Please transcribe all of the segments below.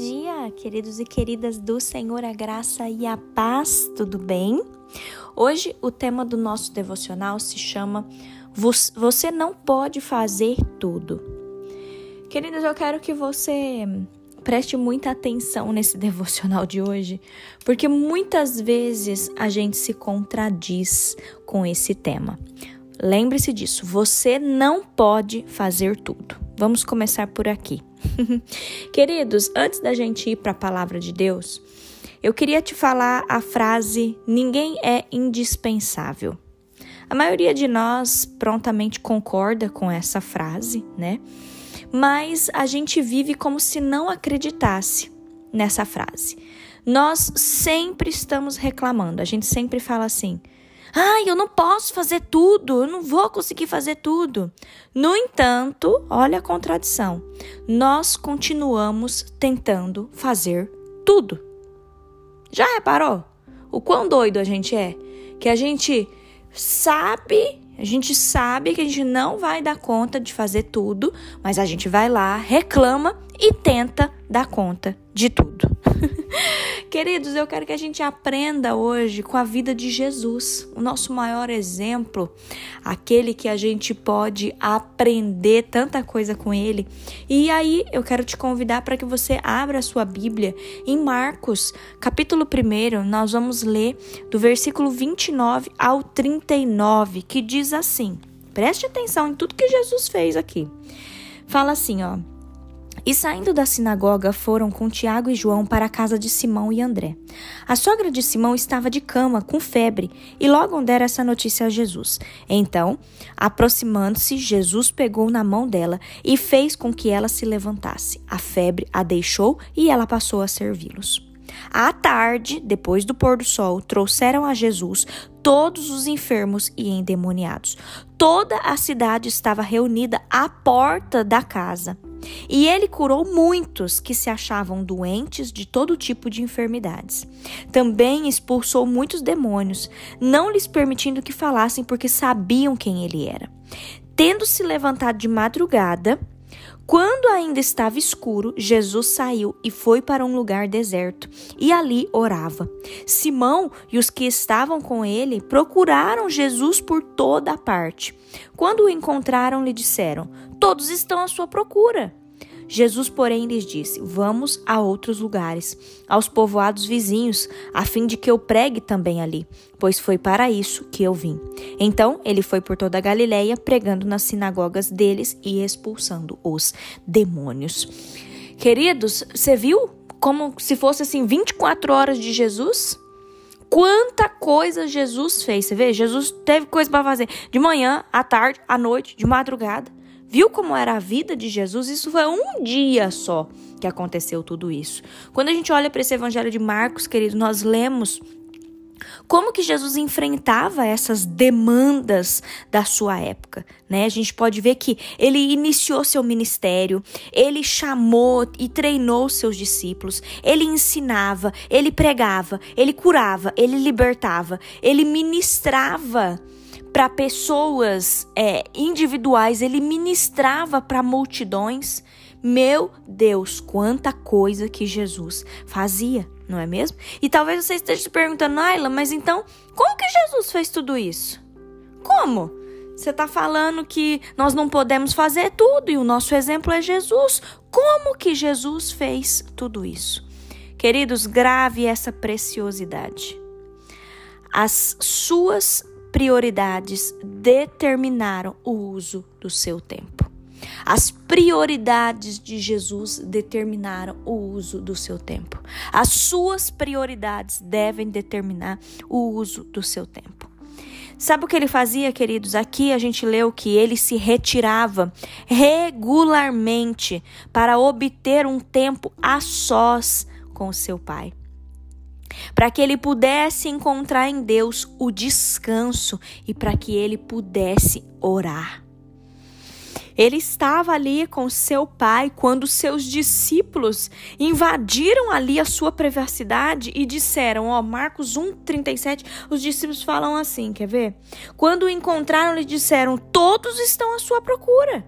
dia, queridos e queridas do Senhor, a graça e a paz, tudo bem? Hoje o tema do nosso devocional se chama Você não pode fazer tudo. Queridos, eu quero que você preste muita atenção nesse devocional de hoje, porque muitas vezes a gente se contradiz com esse tema. Lembre-se disso, você não pode fazer tudo. Vamos começar por aqui. Queridos, antes da gente ir para a palavra de Deus, eu queria te falar a frase: ninguém é indispensável. A maioria de nós prontamente concorda com essa frase, né? Mas a gente vive como se não acreditasse nessa frase. Nós sempre estamos reclamando, a gente sempre fala assim: Ai, eu não posso fazer tudo, eu não vou conseguir fazer tudo. No entanto, olha a contradição. Nós continuamos tentando fazer tudo. Já reparou? O quão doido a gente é? Que a gente sabe, a gente sabe que a gente não vai dar conta de fazer tudo, mas a gente vai lá, reclama e tenta dar conta de tudo. Queridos, eu quero que a gente aprenda hoje com a vida de Jesus, o nosso maior exemplo, aquele que a gente pode aprender tanta coisa com ele. E aí eu quero te convidar para que você abra a sua Bíblia em Marcos, capítulo 1, nós vamos ler do versículo 29 ao 39, que diz assim: preste atenção em tudo que Jesus fez aqui. Fala assim, ó. E saindo da sinagoga foram com Tiago e João para a casa de Simão e André. A sogra de Simão estava de cama, com febre, e logo deram essa notícia a Jesus. Então, aproximando-se, Jesus pegou na mão dela e fez com que ela se levantasse. A febre a deixou e ela passou a servi-los. À tarde, depois do pôr do sol, trouxeram a Jesus todos os enfermos e endemoniados. Toda a cidade estava reunida à porta da casa. E ele curou muitos que se achavam doentes de todo tipo de enfermidades. Também expulsou muitos demônios, não lhes permitindo que falassem, porque sabiam quem ele era. Tendo se levantado de madrugada, quando ainda estava escuro, Jesus saiu e foi para um lugar deserto e ali orava. Simão e os que estavam com ele procuraram Jesus por toda a parte. Quando o encontraram, lhe disseram: Todos estão à sua procura. Jesus, porém, lhes disse: Vamos a outros lugares, aos povoados vizinhos, a fim de que eu pregue também ali, pois foi para isso que eu vim. Então ele foi por toda a Galiléia, pregando nas sinagogas deles e expulsando os demônios. Queridos, você viu como se fosse assim 24 horas de Jesus? Quanta coisa Jesus fez. Você vê? Jesus teve coisa para fazer de manhã, à tarde, à noite, de madrugada. Viu como era a vida de Jesus? Isso foi um dia só que aconteceu tudo isso. Quando a gente olha para esse evangelho de Marcos, querido, nós lemos como que Jesus enfrentava essas demandas da sua época, né? A gente pode ver que ele iniciou seu ministério, ele chamou e treinou seus discípulos, ele ensinava, ele pregava, ele curava, ele libertava, ele ministrava para pessoas é, individuais, ele ministrava para multidões. Meu Deus, quanta coisa que Jesus fazia, não é mesmo? E talvez você esteja se perguntando, Naila, mas então, como que Jesus fez tudo isso? Como? Você está falando que nós não podemos fazer tudo e o nosso exemplo é Jesus. Como que Jesus fez tudo isso? Queridos, grave essa preciosidade. As suas prioridades determinaram o uso do seu tempo. As prioridades de Jesus determinaram o uso do seu tempo. As suas prioridades devem determinar o uso do seu tempo. Sabe o que ele fazia, queridos? Aqui a gente leu que ele se retirava regularmente para obter um tempo a sós com o seu pai para que ele pudesse encontrar em Deus o descanso e para que ele pudesse orar. Ele estava ali com seu pai quando seus discípulos invadiram ali a sua privacidade e disseram, ó, Marcos 1:37, os discípulos falam assim, quer ver? Quando o encontraram, lhe disseram: "Todos estão à sua procura".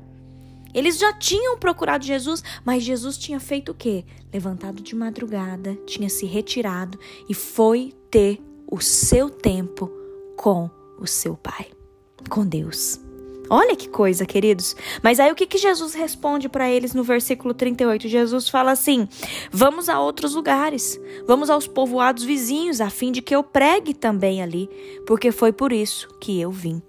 Eles já tinham procurado Jesus, mas Jesus tinha feito o quê? Levantado de madrugada, tinha se retirado e foi ter o seu tempo com o seu Pai, com Deus. Olha que coisa, queridos. Mas aí o que, que Jesus responde para eles no versículo 38? Jesus fala assim: Vamos a outros lugares, vamos aos povoados vizinhos, a fim de que eu pregue também ali, porque foi por isso que eu vim.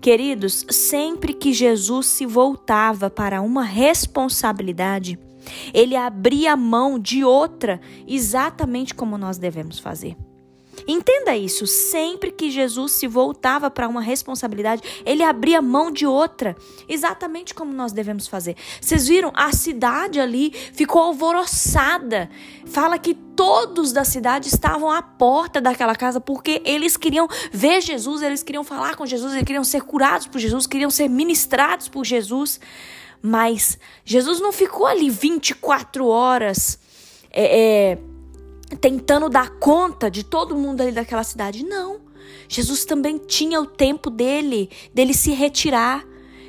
Queridos, sempre que Jesus se voltava para uma responsabilidade, ele abria mão de outra, exatamente como nós devemos fazer. Entenda isso, sempre que Jesus se voltava para uma responsabilidade, ele abria mão de outra, exatamente como nós devemos fazer. Vocês viram? A cidade ali ficou alvoroçada. Fala que todos da cidade estavam à porta daquela casa porque eles queriam ver Jesus, eles queriam falar com Jesus, eles queriam ser curados por Jesus, queriam ser ministrados por Jesus. Mas Jesus não ficou ali 24 horas. É, é, tentando dar conta de todo mundo ali daquela cidade. Não. Jesus também tinha o tempo dele, dele se retirar,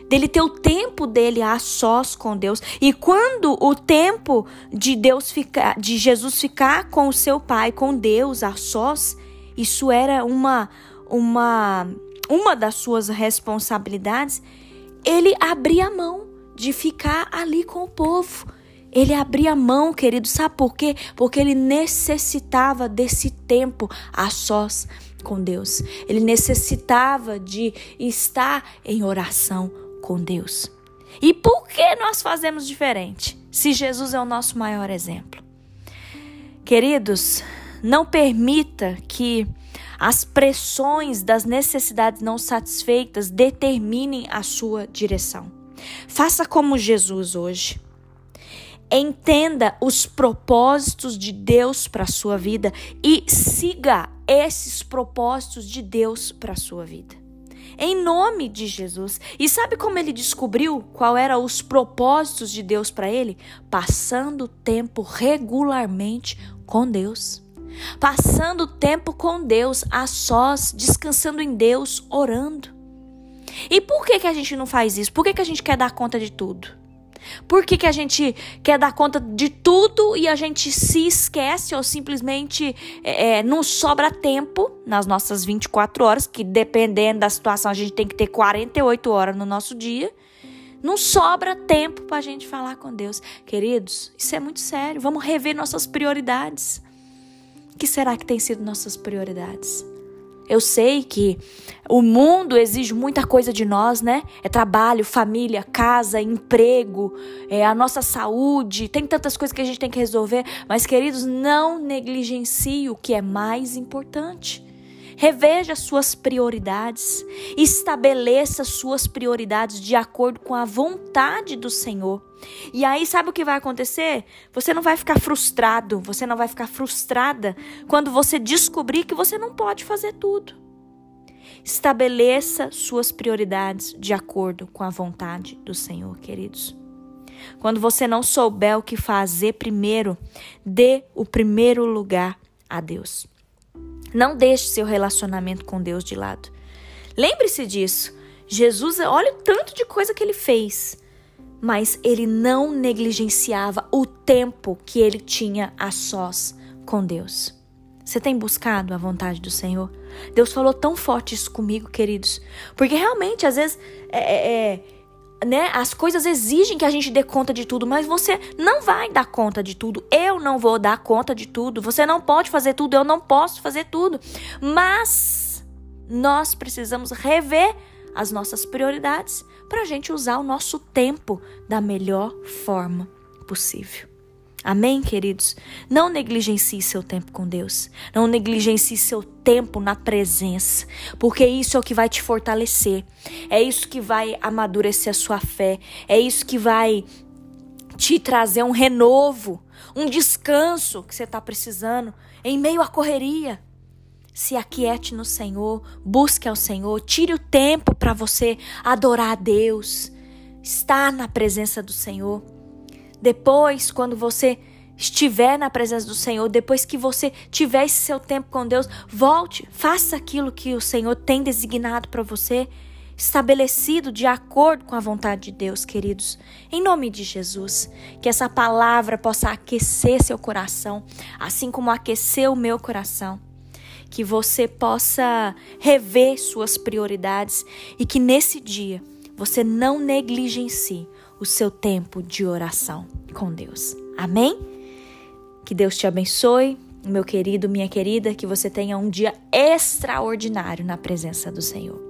dele ter o tempo dele a sós com Deus. E quando o tempo de Deus ficar, de Jesus ficar com o seu pai, com Deus a sós, isso era uma uma uma das suas responsabilidades, ele abria a mão de ficar ali com o povo ele abria mão, querido, sabe por quê? Porque ele necessitava desse tempo a sós com Deus. Ele necessitava de estar em oração com Deus. E por que nós fazemos diferente? Se Jesus é o nosso maior exemplo. Queridos, não permita que as pressões das necessidades não satisfeitas determinem a sua direção. Faça como Jesus hoje. Entenda os propósitos de Deus para a sua vida e siga esses propósitos de Deus para a sua vida. Em nome de Jesus. E sabe como ele descobriu qual eram os propósitos de Deus para ele? Passando tempo regularmente com Deus. Passando tempo com Deus, a sós, descansando em Deus, orando. E por que, que a gente não faz isso? Por que, que a gente quer dar conta de tudo? Por que, que a gente quer dar conta de tudo e a gente se esquece ou simplesmente é, é não sobra tempo nas nossas 24 horas, que dependendo da situação a gente tem que ter 48 horas no nosso dia. Não sobra tempo para a gente falar com Deus. Queridos, isso é muito sério. Vamos rever nossas prioridades. O que será que tem sido nossas prioridades? Eu sei que o mundo exige muita coisa de nós, né? É trabalho, família, casa, emprego, é a nossa saúde, tem tantas coisas que a gente tem que resolver. Mas, queridos, não negligencie o que é mais importante. Reveja suas prioridades, estabeleça suas prioridades de acordo com a vontade do Senhor. E aí, sabe o que vai acontecer? Você não vai ficar frustrado, você não vai ficar frustrada quando você descobrir que você não pode fazer tudo. Estabeleça suas prioridades de acordo com a vontade do Senhor, queridos. Quando você não souber o que fazer primeiro, dê o primeiro lugar a Deus. Não deixe seu relacionamento com Deus de lado. Lembre-se disso. Jesus, olha o tanto de coisa que ele fez, mas ele não negligenciava o tempo que ele tinha a sós com Deus. Você tem buscado a vontade do Senhor? Deus falou tão forte isso comigo, queridos, porque realmente às vezes é, é, é né, as coisas exigem que a gente dê conta de tudo, mas você não vai dar conta de tudo. Eu não vou dar conta de tudo. Você não pode fazer tudo, eu não posso fazer tudo. Mas nós precisamos rever as nossas prioridades para a gente usar o nosso tempo da melhor forma possível. Amém, queridos? Não negligencie seu tempo com Deus. Não negligencie seu tempo na presença, porque isso é o que vai te fortalecer. É isso que vai amadurecer a sua fé. É isso que vai te trazer um renovo, um descanso que você está precisando em meio à correria. Se aquiete no Senhor, busque ao Senhor, tire o tempo para você adorar a Deus, estar na presença do Senhor. Depois, quando você estiver na presença do Senhor, depois que você tiver esse seu tempo com Deus, volte, faça aquilo que o Senhor tem designado para você. estabelecido de acordo com a vontade de Deus, queridos. Em nome de Jesus, que essa palavra possa aquecer seu coração, assim como aqueceu o meu coração. Que você possa rever suas prioridades e que nesse dia você não negligencie o seu tempo de oração com Deus. Amém? Que Deus te abençoe, meu querido, minha querida, que você tenha um dia extraordinário na presença do Senhor.